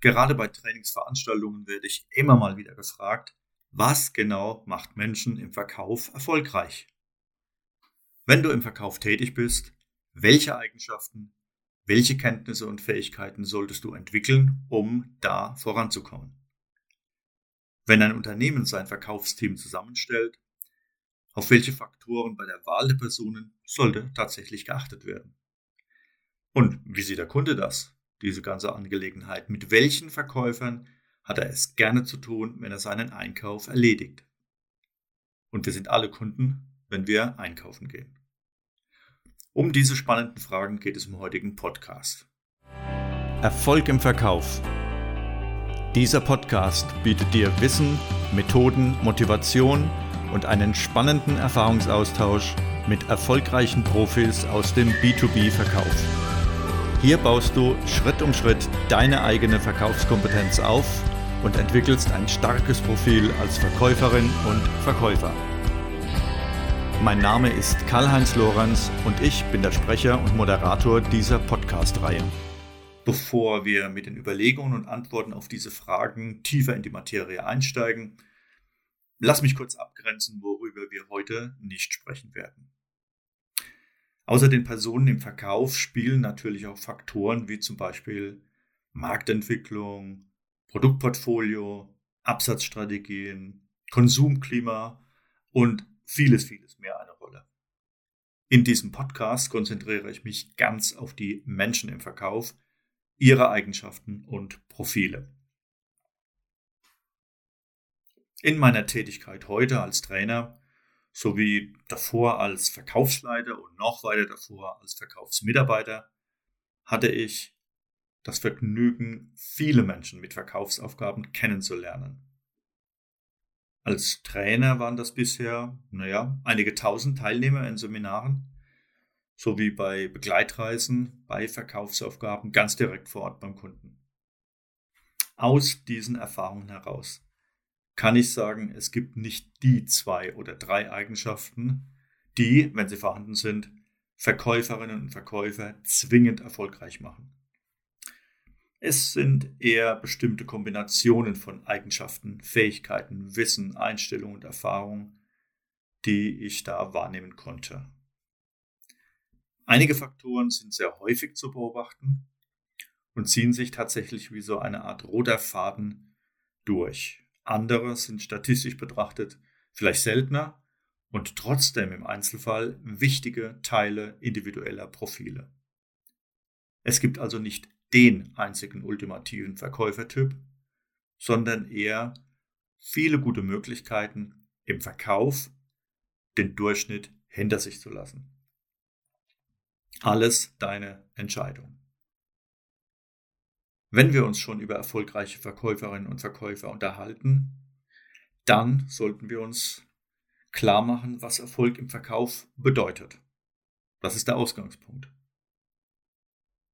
Gerade bei Trainingsveranstaltungen werde ich immer mal wieder gefragt, was genau macht Menschen im Verkauf erfolgreich? Wenn du im Verkauf tätig bist, welche Eigenschaften, welche Kenntnisse und Fähigkeiten solltest du entwickeln, um da voranzukommen? Wenn ein Unternehmen sein Verkaufsteam zusammenstellt, auf welche Faktoren bei der Wahl der Personen sollte tatsächlich geachtet werden? Und wie sieht der Kunde das, diese ganze Angelegenheit? Mit welchen Verkäufern hat er es gerne zu tun, wenn er seinen Einkauf erledigt? Und wir sind alle Kunden, wenn wir einkaufen gehen. Um diese spannenden Fragen geht es im heutigen Podcast. Erfolg im Verkauf. Dieser Podcast bietet dir Wissen, Methoden, Motivation und einen spannenden Erfahrungsaustausch mit erfolgreichen Profis aus dem B2B-Verkauf. Hier baust du Schritt um Schritt deine eigene Verkaufskompetenz auf und entwickelst ein starkes Profil als Verkäuferin und Verkäufer. Mein Name ist Karl-Heinz Lorenz und ich bin der Sprecher und Moderator dieser Podcast-Reihe. Bevor wir mit den Überlegungen und Antworten auf diese Fragen tiefer in die Materie einsteigen, lass mich kurz abgrenzen, worüber wir heute nicht sprechen werden. Außer den Personen im Verkauf spielen natürlich auch Faktoren wie zum Beispiel Marktentwicklung, Produktportfolio, Absatzstrategien, Konsumklima und vieles, vieles mehr eine Rolle. In diesem Podcast konzentriere ich mich ganz auf die Menschen im Verkauf, ihre Eigenschaften und Profile. In meiner Tätigkeit heute als Trainer sowie davor als Verkaufsleiter und noch weiter davor als Verkaufsmitarbeiter hatte ich das Vergnügen, viele Menschen mit Verkaufsaufgaben kennenzulernen. Als Trainer waren das bisher, naja, einige tausend Teilnehmer in Seminaren sowie bei Begleitreisen bei Verkaufsaufgaben ganz direkt vor Ort beim Kunden. Aus diesen Erfahrungen heraus kann ich sagen, es gibt nicht die zwei oder drei Eigenschaften, die, wenn sie vorhanden sind, Verkäuferinnen und Verkäufer zwingend erfolgreich machen. Es sind eher bestimmte Kombinationen von Eigenschaften, Fähigkeiten, Wissen, Einstellungen und Erfahrungen, die ich da wahrnehmen konnte. Einige Faktoren sind sehr häufig zu beobachten und ziehen sich tatsächlich wie so eine Art roter Faden durch. Andere sind statistisch betrachtet vielleicht seltener und trotzdem im Einzelfall wichtige Teile individueller Profile. Es gibt also nicht den einzigen ultimativen Verkäufertyp, sondern eher viele gute Möglichkeiten im Verkauf den Durchschnitt hinter sich zu lassen. Alles deine Entscheidung. Wenn wir uns schon über erfolgreiche Verkäuferinnen und Verkäufer unterhalten, dann sollten wir uns klar machen, was Erfolg im Verkauf bedeutet. Das ist der Ausgangspunkt.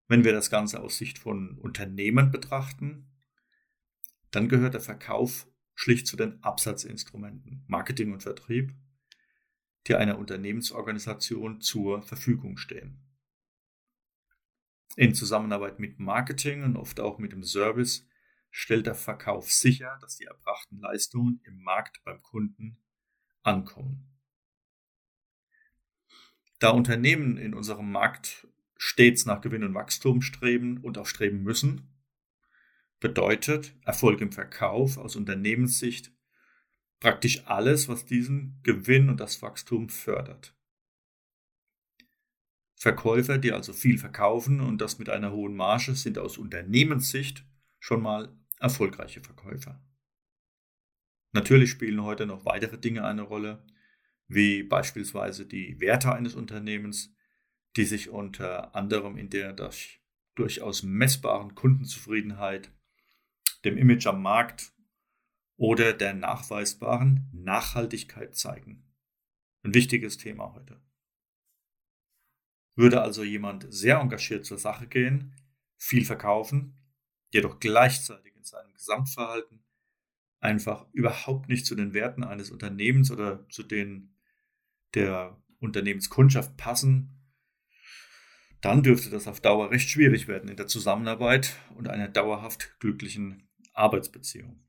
Wenn wir das Ganze aus Sicht von Unternehmen betrachten, dann gehört der Verkauf schlicht zu den Absatzinstrumenten, Marketing und Vertrieb, die einer Unternehmensorganisation zur Verfügung stehen in Zusammenarbeit mit Marketing und oft auch mit dem Service stellt der Verkauf sicher, dass die erbrachten Leistungen im Markt beim Kunden ankommen. Da Unternehmen in unserem Markt stets nach Gewinn und Wachstum streben und auch streben müssen, bedeutet Erfolg im Verkauf aus Unternehmenssicht praktisch alles, was diesen Gewinn und das Wachstum fördert. Verkäufer, die also viel verkaufen und das mit einer hohen Marge, sind aus Unternehmenssicht schon mal erfolgreiche Verkäufer. Natürlich spielen heute noch weitere Dinge eine Rolle, wie beispielsweise die Werte eines Unternehmens, die sich unter anderem in der durch, durchaus messbaren Kundenzufriedenheit, dem Image am Markt oder der nachweisbaren Nachhaltigkeit zeigen. Ein wichtiges Thema heute. Würde also jemand sehr engagiert zur Sache gehen, viel verkaufen, jedoch gleichzeitig in seinem Gesamtverhalten einfach überhaupt nicht zu den Werten eines Unternehmens oder zu denen der Unternehmenskundschaft passen, dann dürfte das auf Dauer recht schwierig werden in der Zusammenarbeit und einer dauerhaft glücklichen Arbeitsbeziehung.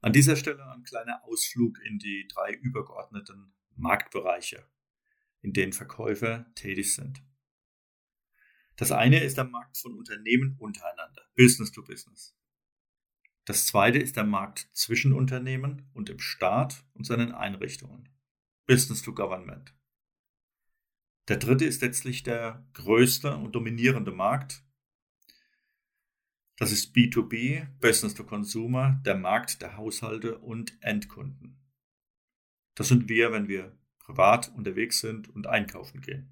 An dieser Stelle ein kleiner Ausflug in die drei übergeordneten Marktbereiche, in denen Verkäufer tätig sind. Das eine ist der Markt von Unternehmen untereinander, Business to Business. Das zweite ist der Markt zwischen Unternehmen und dem Staat und seinen Einrichtungen, Business to Government. Der dritte ist letztlich der größte und dominierende Markt. Das ist B2B, Business to Consumer, der Markt der Haushalte und Endkunden. Das sind wir, wenn wir privat unterwegs sind und einkaufen gehen.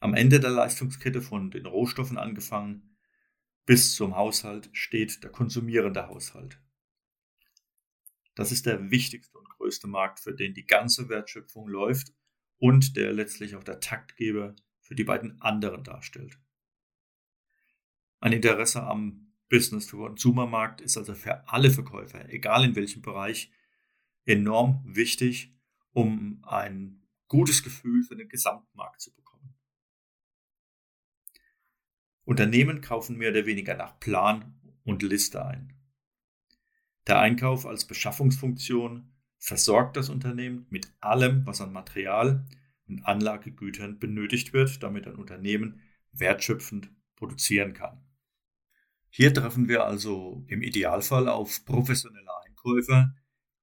Am Ende der Leistungskette von den Rohstoffen angefangen bis zum Haushalt steht der konsumierende Haushalt. Das ist der wichtigste und größte Markt, für den die ganze Wertschöpfung läuft und der letztlich auch der Taktgeber für die beiden anderen darstellt. Ein Interesse am Business-to-Consumer-Markt ist also für alle Verkäufer, egal in welchem Bereich, enorm wichtig, um ein gutes Gefühl für den Gesamtmarkt zu bekommen. Unternehmen kaufen mehr oder weniger nach Plan und Liste ein. Der Einkauf als Beschaffungsfunktion versorgt das Unternehmen mit allem, was an Material und Anlagegütern benötigt wird, damit ein Unternehmen wertschöpfend produzieren kann. Hier treffen wir also im Idealfall auf professionelle Einkäufer,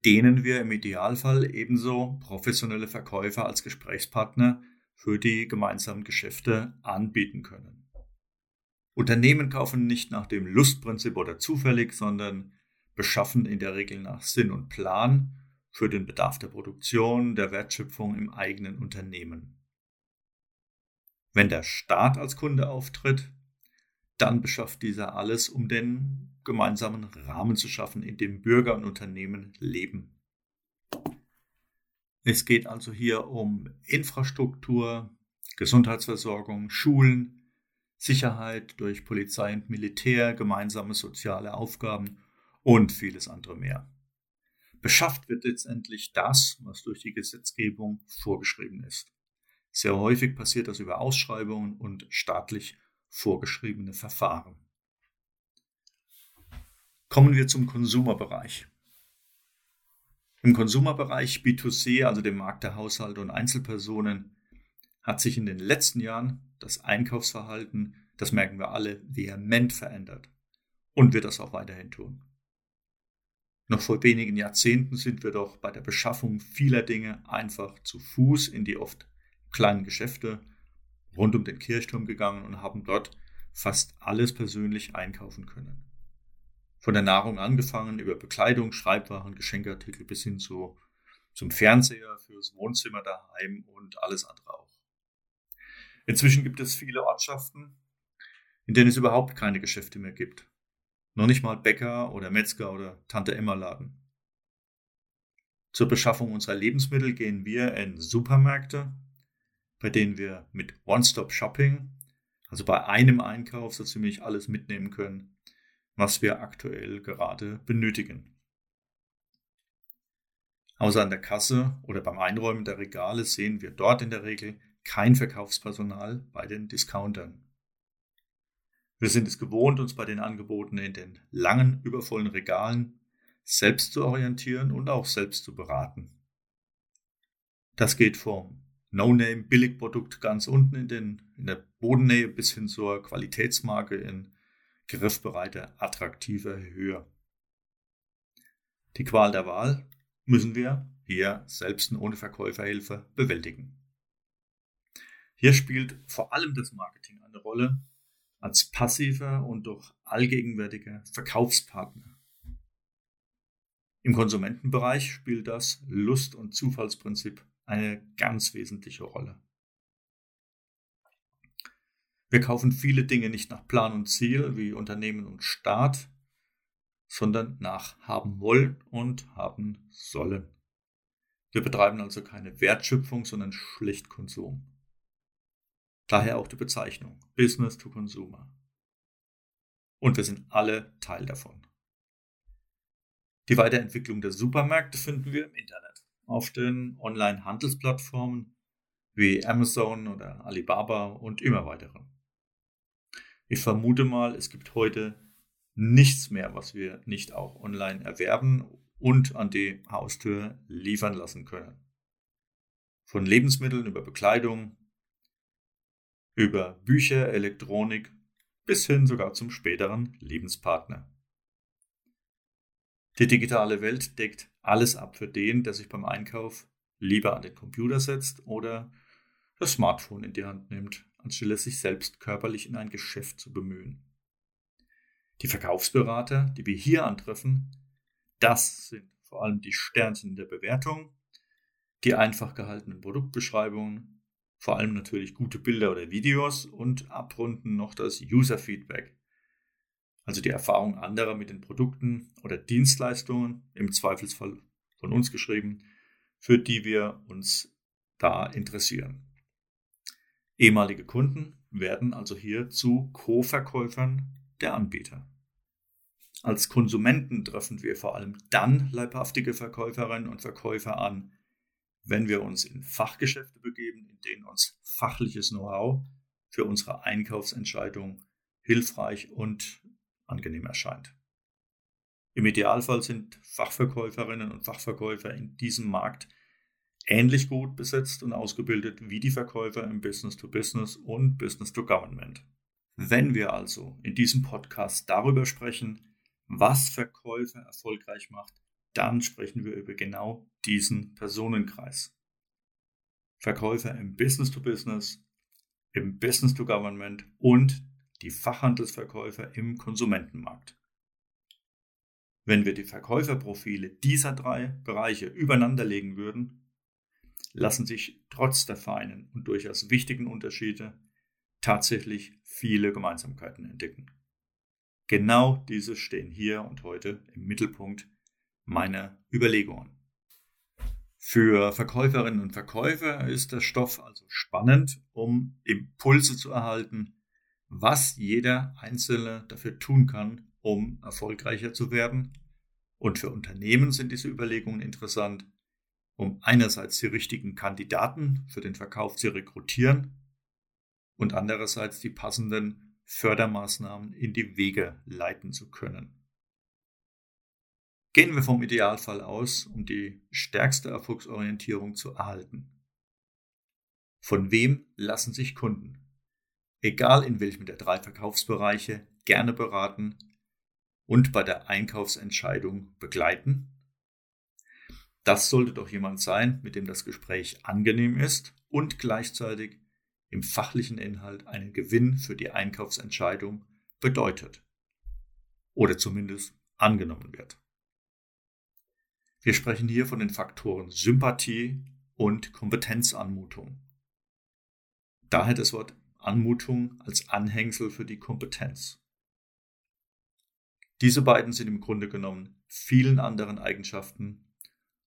denen wir im Idealfall ebenso professionelle Verkäufer als Gesprächspartner für die gemeinsamen Geschäfte anbieten können. Unternehmen kaufen nicht nach dem Lustprinzip oder zufällig, sondern beschaffen in der Regel nach Sinn und Plan für den Bedarf der Produktion, der Wertschöpfung im eigenen Unternehmen. Wenn der Staat als Kunde auftritt, dann beschafft dieser alles, um den gemeinsamen Rahmen zu schaffen, in dem Bürger und Unternehmen leben. Es geht also hier um Infrastruktur, Gesundheitsversorgung, Schulen, Sicherheit durch Polizei und Militär, gemeinsame soziale Aufgaben und vieles andere mehr. Beschafft wird letztendlich das, was durch die Gesetzgebung vorgeschrieben ist. Sehr häufig passiert das über Ausschreibungen und staatlich vorgeschriebene Verfahren. Kommen wir zum Konsumerbereich. Im Konsumerbereich B2C, also dem Markt der Haushalte und Einzelpersonen, hat sich in den letzten Jahren das Einkaufsverhalten, das merken wir alle, vehement verändert und wird das auch weiterhin tun. Noch vor wenigen Jahrzehnten sind wir doch bei der Beschaffung vieler Dinge einfach zu Fuß in die oft kleinen Geschäfte rund um den Kirchturm gegangen und haben dort fast alles persönlich einkaufen können. Von der Nahrung angefangen über Bekleidung, Schreibwaren, Geschenkartikel bis hin zu, zum Fernseher fürs Wohnzimmer daheim und alles andere auch. Inzwischen gibt es viele Ortschaften, in denen es überhaupt keine Geschäfte mehr gibt. Noch nicht mal Bäcker oder Metzger oder Tante Emma Laden. Zur Beschaffung unserer Lebensmittel gehen wir in Supermärkte, bei denen wir mit One-Stop-Shopping, also bei einem Einkauf, so ziemlich alles mitnehmen können, was wir aktuell gerade benötigen. Außer an der Kasse oder beim Einräumen der Regale sehen wir dort in der Regel kein Verkaufspersonal bei den Discountern. Wir sind es gewohnt, uns bei den Angeboten in den langen, übervollen Regalen selbst zu orientieren und auch selbst zu beraten. Das geht vom No-Name-Billigprodukt ganz unten in, den, in der Bodennähe bis hin zur Qualitätsmarke in griffbereiter, attraktiver Höhe. Die Qual der Wahl müssen wir hier selbst ohne Verkäuferhilfe bewältigen. Hier spielt vor allem das Marketing eine Rolle, als passiver und doch allgegenwärtiger Verkaufspartner. Im Konsumentenbereich spielt das Lust- und Zufallsprinzip eine ganz wesentliche Rolle. Wir kaufen viele Dinge nicht nach Plan und Ziel wie Unternehmen und Staat, sondern nach haben wollen und haben sollen. Wir betreiben also keine Wertschöpfung, sondern schlicht Konsum. Daher auch die Bezeichnung Business to Consumer. Und wir sind alle Teil davon. Die Weiterentwicklung der Supermärkte finden wir im Internet, auf den Online-Handelsplattformen wie Amazon oder Alibaba und immer weitere. Ich vermute mal, es gibt heute nichts mehr, was wir nicht auch online erwerben und an die Haustür liefern lassen können. Von Lebensmitteln über Bekleidung, über Bücher, Elektronik bis hin sogar zum späteren Lebenspartner. Die digitale Welt deckt alles ab für den, der sich beim Einkauf lieber an den Computer setzt oder das Smartphone in die Hand nimmt, anstelle sich selbst körperlich in ein Geschäft zu bemühen. Die Verkaufsberater, die wir hier antreffen, das sind vor allem die Sternchen der Bewertung, die einfach gehaltenen Produktbeschreibungen, vor allem natürlich gute Bilder oder Videos und abrunden noch das User Feedback, also die Erfahrung anderer mit den Produkten oder Dienstleistungen, im Zweifelsfall von uns geschrieben, für die wir uns da interessieren. Ehemalige Kunden werden also hier zu Co-Verkäufern der Anbieter. Als Konsumenten treffen wir vor allem dann leibhaftige Verkäuferinnen und Verkäufer an, wenn wir uns in Fachgeschäfte begeben, in denen uns fachliches Know-how für unsere Einkaufsentscheidung hilfreich und angenehm erscheint. Im Idealfall sind Fachverkäuferinnen und Fachverkäufer in diesem Markt ähnlich gut besetzt und ausgebildet wie die Verkäufer im Business-to-Business und Business-to-Government. Wenn wir also in diesem Podcast darüber sprechen, was Verkäufer erfolgreich macht, dann sprechen wir über genau diesen Personenkreis. Verkäufer im Business-to-Business, im Business-to-Government und die Fachhandelsverkäufer im Konsumentenmarkt. Wenn wir die Verkäuferprofile dieser drei Bereiche übereinander legen würden, lassen sich trotz der feinen und durchaus wichtigen Unterschiede tatsächlich viele Gemeinsamkeiten entdecken. Genau diese stehen hier und heute im Mittelpunkt meiner Überlegungen. Für Verkäuferinnen und Verkäufer ist der Stoff also spannend, um Impulse zu erhalten, was jeder Einzelne dafür tun kann, um erfolgreicher zu werden. Und für Unternehmen sind diese Überlegungen interessant, um einerseits die richtigen Kandidaten für den Verkauf zu rekrutieren und andererseits die passenden Fördermaßnahmen in die Wege leiten zu können. Gehen wir vom Idealfall aus, um die stärkste Erfolgsorientierung zu erhalten. Von wem lassen sich Kunden, egal in welchem der drei Verkaufsbereiche, gerne beraten und bei der Einkaufsentscheidung begleiten? Das sollte doch jemand sein, mit dem das Gespräch angenehm ist und gleichzeitig im fachlichen Inhalt einen Gewinn für die Einkaufsentscheidung bedeutet. Oder zumindest angenommen wird. Wir sprechen hier von den Faktoren Sympathie und Kompetenzanmutung. Daher das Wort Anmutung als Anhängsel für die Kompetenz. Diese beiden sind im Grunde genommen vielen anderen Eigenschaften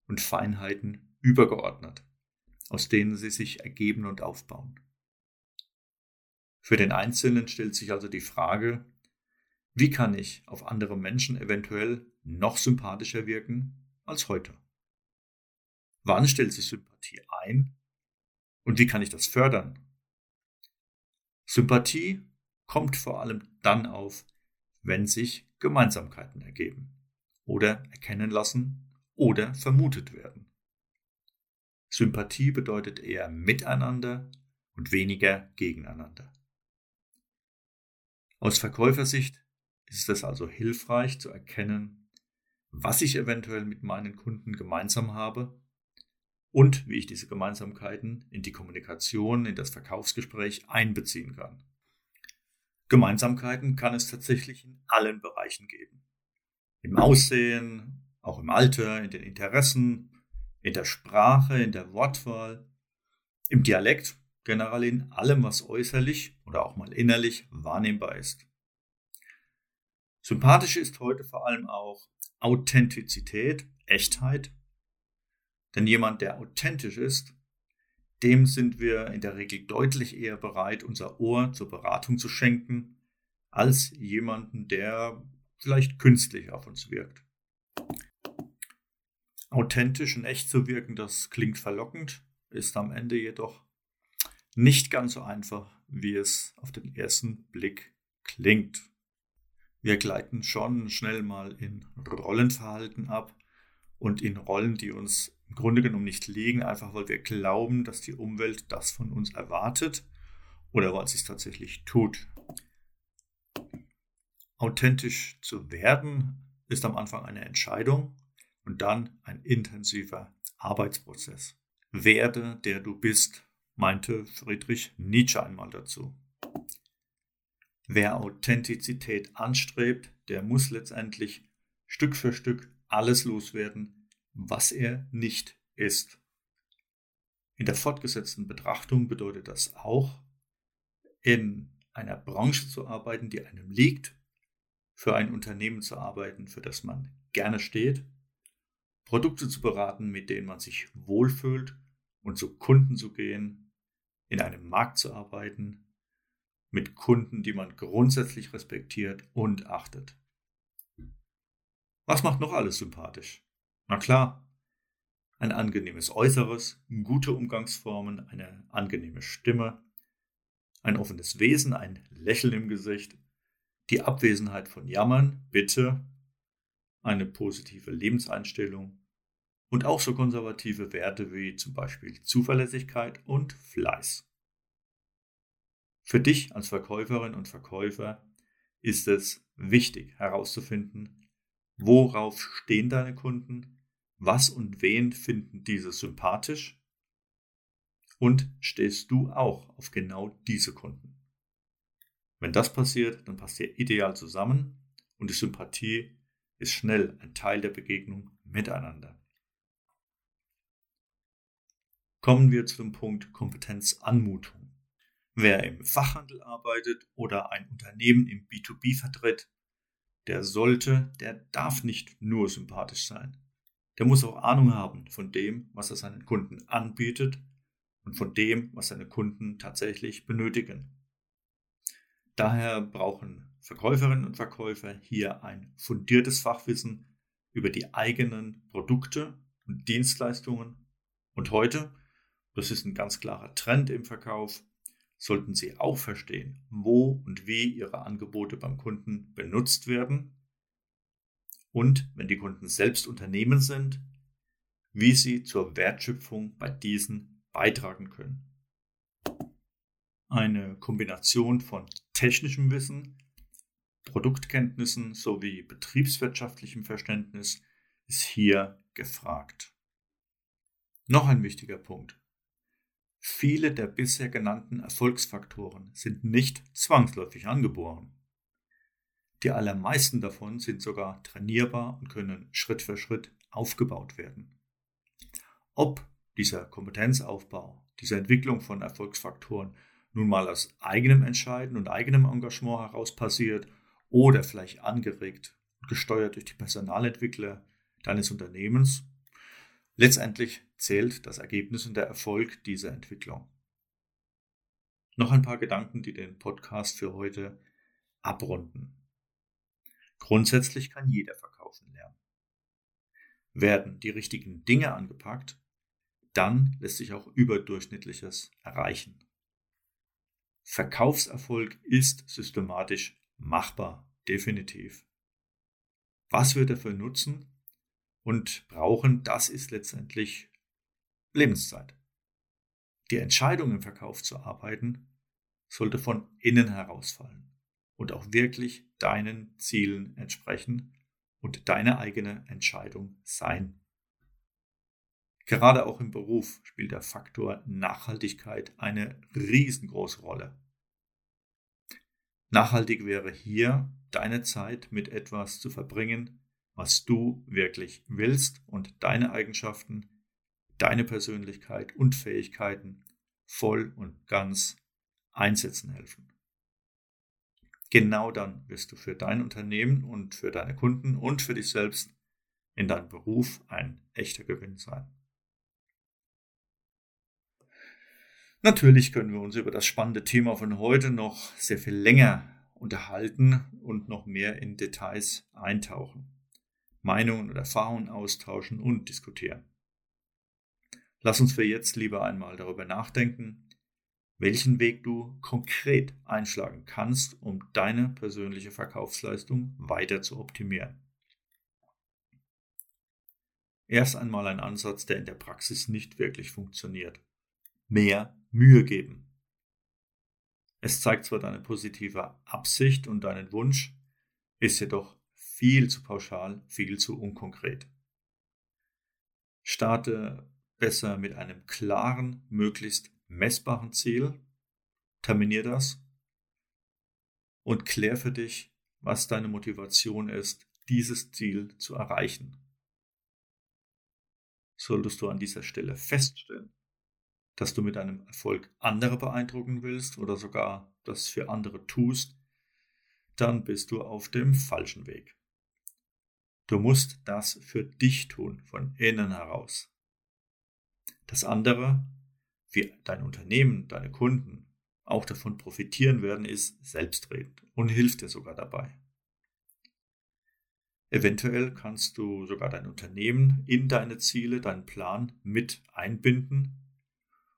und Feinheiten übergeordnet, aus denen sie sich ergeben und aufbauen. Für den Einzelnen stellt sich also die Frage, wie kann ich auf andere Menschen eventuell noch sympathischer wirken als heute? Wann stellt sich Sympathie ein und wie kann ich das fördern? Sympathie kommt vor allem dann auf, wenn sich Gemeinsamkeiten ergeben oder erkennen lassen, oder vermutet werden. Sympathie bedeutet eher miteinander und weniger gegeneinander. Aus Verkäufersicht ist es also hilfreich zu erkennen, was ich eventuell mit meinen Kunden gemeinsam habe und wie ich diese Gemeinsamkeiten in die Kommunikation, in das Verkaufsgespräch einbeziehen kann. Gemeinsamkeiten kann es tatsächlich in allen Bereichen geben. Im Aussehen, auch im Alter, in den Interessen, in der Sprache, in der Wortwahl, im Dialekt, generell in allem, was äußerlich oder auch mal innerlich wahrnehmbar ist. Sympathisch ist heute vor allem auch Authentizität, Echtheit. Denn jemand, der authentisch ist, dem sind wir in der Regel deutlich eher bereit, unser Ohr zur Beratung zu schenken, als jemanden, der vielleicht künstlich auf uns wirkt. Authentisch und echt zu wirken, das klingt verlockend, ist am Ende jedoch nicht ganz so einfach, wie es auf den ersten Blick klingt. Wir gleiten schon schnell mal in Rollenverhalten ab und in Rollen, die uns im Grunde genommen nicht liegen, einfach weil wir glauben, dass die Umwelt das von uns erwartet oder weil es sich tatsächlich tut. Authentisch zu werden ist am Anfang eine Entscheidung und dann ein intensiver Arbeitsprozess. Werde, der du bist, meinte Friedrich Nietzsche einmal dazu. Wer Authentizität anstrebt, der muss letztendlich Stück für Stück alles loswerden, was er nicht ist. In der fortgesetzten Betrachtung bedeutet das auch, in einer Branche zu arbeiten, die einem liegt, für ein Unternehmen zu arbeiten, für das man gerne steht, Produkte zu beraten, mit denen man sich wohlfühlt und zu Kunden zu gehen, in einem Markt zu arbeiten, mit Kunden, die man grundsätzlich respektiert und achtet. Was macht noch alles sympathisch? Na klar, ein angenehmes Äußeres, gute Umgangsformen, eine angenehme Stimme, ein offenes Wesen, ein Lächeln im Gesicht, die Abwesenheit von Jammern, Bitte, eine positive Lebenseinstellung und auch so konservative Werte wie zum Beispiel Zuverlässigkeit und Fleiß. Für dich als Verkäuferin und Verkäufer ist es wichtig herauszufinden, worauf stehen deine Kunden, was und wen finden diese sympathisch und stehst du auch auf genau diese Kunden. Wenn das passiert, dann passt ihr ideal zusammen und die Sympathie ist schnell ein Teil der Begegnung miteinander. Kommen wir zu dem Punkt Kompetenzanmutung. Wer im Fachhandel arbeitet oder ein Unternehmen im B2B vertritt, der sollte, der darf nicht nur sympathisch sein. Der muss auch Ahnung haben von dem, was er seinen Kunden anbietet und von dem, was seine Kunden tatsächlich benötigen. Daher brauchen Verkäuferinnen und Verkäufer hier ein fundiertes Fachwissen über die eigenen Produkte und Dienstleistungen. Und heute, das ist ein ganz klarer Trend im Verkauf, sollten Sie auch verstehen, wo und wie Ihre Angebote beim Kunden benutzt werden und, wenn die Kunden selbst Unternehmen sind, wie sie zur Wertschöpfung bei diesen beitragen können. Eine Kombination von technischem Wissen, Produktkenntnissen sowie betriebswirtschaftlichem Verständnis ist hier gefragt. Noch ein wichtiger Punkt. Viele der bisher genannten Erfolgsfaktoren sind nicht zwangsläufig angeboren. Die allermeisten davon sind sogar trainierbar und können Schritt für Schritt aufgebaut werden. Ob dieser Kompetenzaufbau, diese Entwicklung von Erfolgsfaktoren nun mal aus eigenem Entscheiden und eigenem Engagement heraus passiert oder vielleicht angeregt und gesteuert durch die Personalentwickler deines Unternehmens, letztendlich zählt das Ergebnis und der Erfolg dieser Entwicklung. Noch ein paar Gedanken, die den Podcast für heute abrunden. Grundsätzlich kann jeder verkaufen lernen. Werden die richtigen Dinge angepackt, dann lässt sich auch überdurchschnittliches erreichen. Verkaufserfolg ist systematisch machbar, definitiv. Was wir dafür nutzen und brauchen, das ist letztendlich Lebenszeit. Die Entscheidung im Verkauf zu arbeiten sollte von innen herausfallen und auch wirklich deinen Zielen entsprechen und deine eigene Entscheidung sein. Gerade auch im Beruf spielt der Faktor Nachhaltigkeit eine riesengroße Rolle. Nachhaltig wäre hier deine Zeit mit etwas zu verbringen, was du wirklich willst und deine Eigenschaften, deine Persönlichkeit und Fähigkeiten voll und ganz einsetzen helfen. Genau dann wirst du für dein Unternehmen und für deine Kunden und für dich selbst in deinem Beruf ein echter Gewinn sein. Natürlich können wir uns über das spannende Thema von heute noch sehr viel länger unterhalten und noch mehr in Details eintauchen, Meinungen und Erfahrungen austauschen und diskutieren. Lass uns für jetzt lieber einmal darüber nachdenken, welchen Weg du konkret einschlagen kannst, um deine persönliche Verkaufsleistung weiter zu optimieren. Erst einmal ein Ansatz, der in der Praxis nicht wirklich funktioniert. Mehr Mühe geben. Es zeigt zwar deine positive Absicht und deinen Wunsch, ist jedoch viel zu pauschal, viel zu unkonkret. Starte besser mit einem klaren, möglichst messbaren Ziel, terminier das und klär für dich, was deine Motivation ist, dieses Ziel zu erreichen. Solltest du an dieser Stelle feststellen, dass du mit deinem Erfolg andere beeindrucken willst oder sogar das für andere tust, dann bist du auf dem falschen Weg. Du musst das für dich tun, von innen heraus. Das andere, wie dein Unternehmen, deine Kunden auch davon profitieren werden, ist selbstredend und hilft dir sogar dabei. Eventuell kannst du sogar dein Unternehmen in deine Ziele, deinen Plan mit einbinden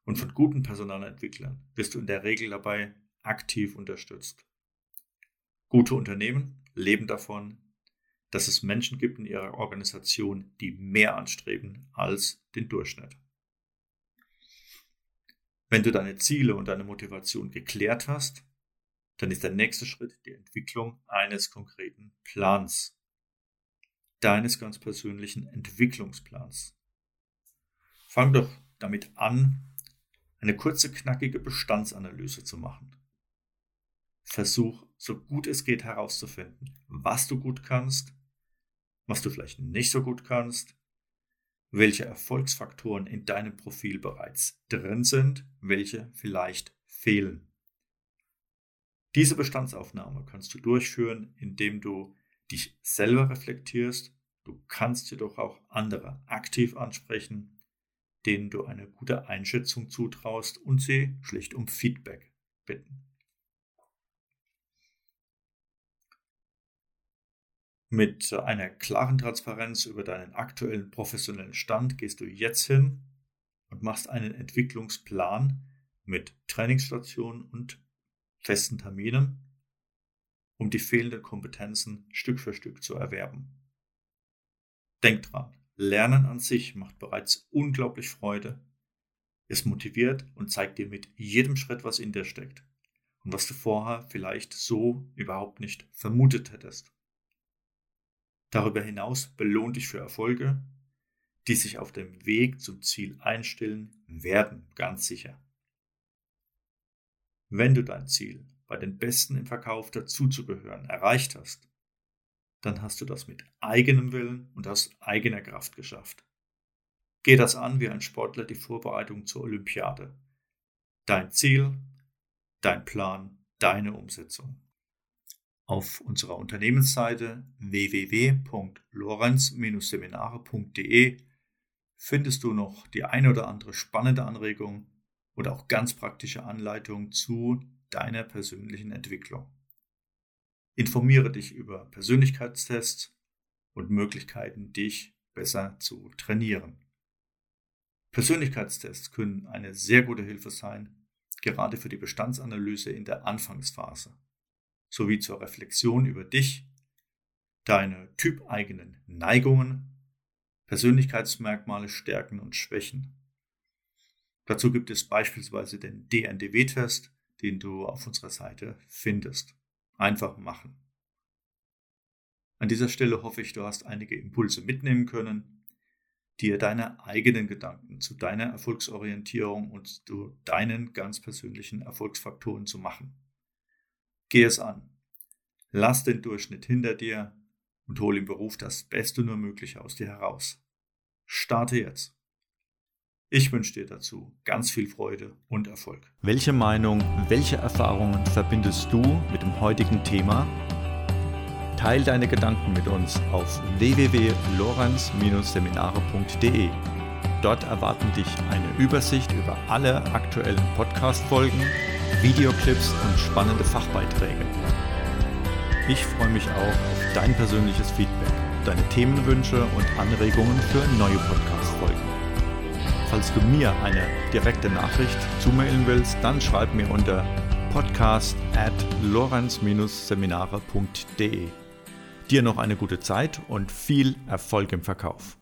und von guten Personalentwicklern wirst du in der Regel dabei aktiv unterstützt. Gute Unternehmen leben davon, dass es Menschen gibt in ihrer Organisation, die mehr anstreben als den Durchschnitt. Wenn du deine Ziele und deine Motivation geklärt hast, dann ist der nächste Schritt die Entwicklung eines konkreten Plans, deines ganz persönlichen Entwicklungsplans. Fang doch damit an, eine kurze, knackige Bestandsanalyse zu machen. Versuch, so gut es geht herauszufinden, was du gut kannst, was du vielleicht nicht so gut kannst, welche Erfolgsfaktoren in deinem Profil bereits drin sind, welche vielleicht fehlen. Diese Bestandsaufnahme kannst du durchführen, indem du dich selber reflektierst. Du kannst jedoch auch andere aktiv ansprechen denen du eine gute Einschätzung zutraust und sie schlicht um Feedback bitten. Mit einer klaren Transparenz über deinen aktuellen professionellen Stand gehst du jetzt hin und machst einen Entwicklungsplan mit Trainingsstationen und festen Terminen, um die fehlenden Kompetenzen Stück für Stück zu erwerben. Denk dran, Lernen an sich macht bereits unglaublich Freude. Es motiviert und zeigt dir mit jedem Schritt, was in dir steckt und was du vorher vielleicht so überhaupt nicht vermutet hättest. Darüber hinaus belohnt dich für Erfolge, die sich auf dem Weg zum Ziel einstellen werden, ganz sicher. Wenn du dein Ziel, bei den Besten im Verkauf dazuzugehören, erreicht hast, dann hast du das mit eigenem Willen und aus eigener Kraft geschafft. Geh das an wie ein Sportler die Vorbereitung zur Olympiade. Dein Ziel, dein Plan, deine Umsetzung. Auf unserer Unternehmensseite www.lorenz-seminare.de findest du noch die eine oder andere spannende Anregung oder auch ganz praktische Anleitung zu deiner persönlichen Entwicklung. Informiere dich über Persönlichkeitstests und Möglichkeiten, dich besser zu trainieren. Persönlichkeitstests können eine sehr gute Hilfe sein, gerade für die Bestandsanalyse in der Anfangsphase, sowie zur Reflexion über dich, deine typeigenen Neigungen, Persönlichkeitsmerkmale, Stärken und Schwächen. Dazu gibt es beispielsweise den DNDW-Test, den du auf unserer Seite findest einfach machen. An dieser Stelle hoffe ich, du hast einige Impulse mitnehmen können, dir deine eigenen Gedanken zu deiner Erfolgsorientierung und zu deinen ganz persönlichen Erfolgsfaktoren zu machen. Geh es an. Lass den Durchschnitt hinter dir und hol im Beruf das Beste nur Mögliche aus dir heraus. Starte jetzt. Ich wünsche dir dazu ganz viel Freude und Erfolg. Welche Meinung, welche Erfahrungen verbindest du mit dem heutigen Thema? Teil deine Gedanken mit uns auf www.lorenz-seminare.de. Dort erwarten dich eine Übersicht über alle aktuellen Podcast-Folgen, Videoclips und spannende Fachbeiträge. Ich freue mich auch auf dein persönliches Feedback, deine Themenwünsche und Anregungen für neue Podcast-Folgen. Falls du mir eine direkte Nachricht zumailen willst, dann schreib mir unter podcast at lorenz-seminare.de. Dir noch eine gute Zeit und viel Erfolg im Verkauf.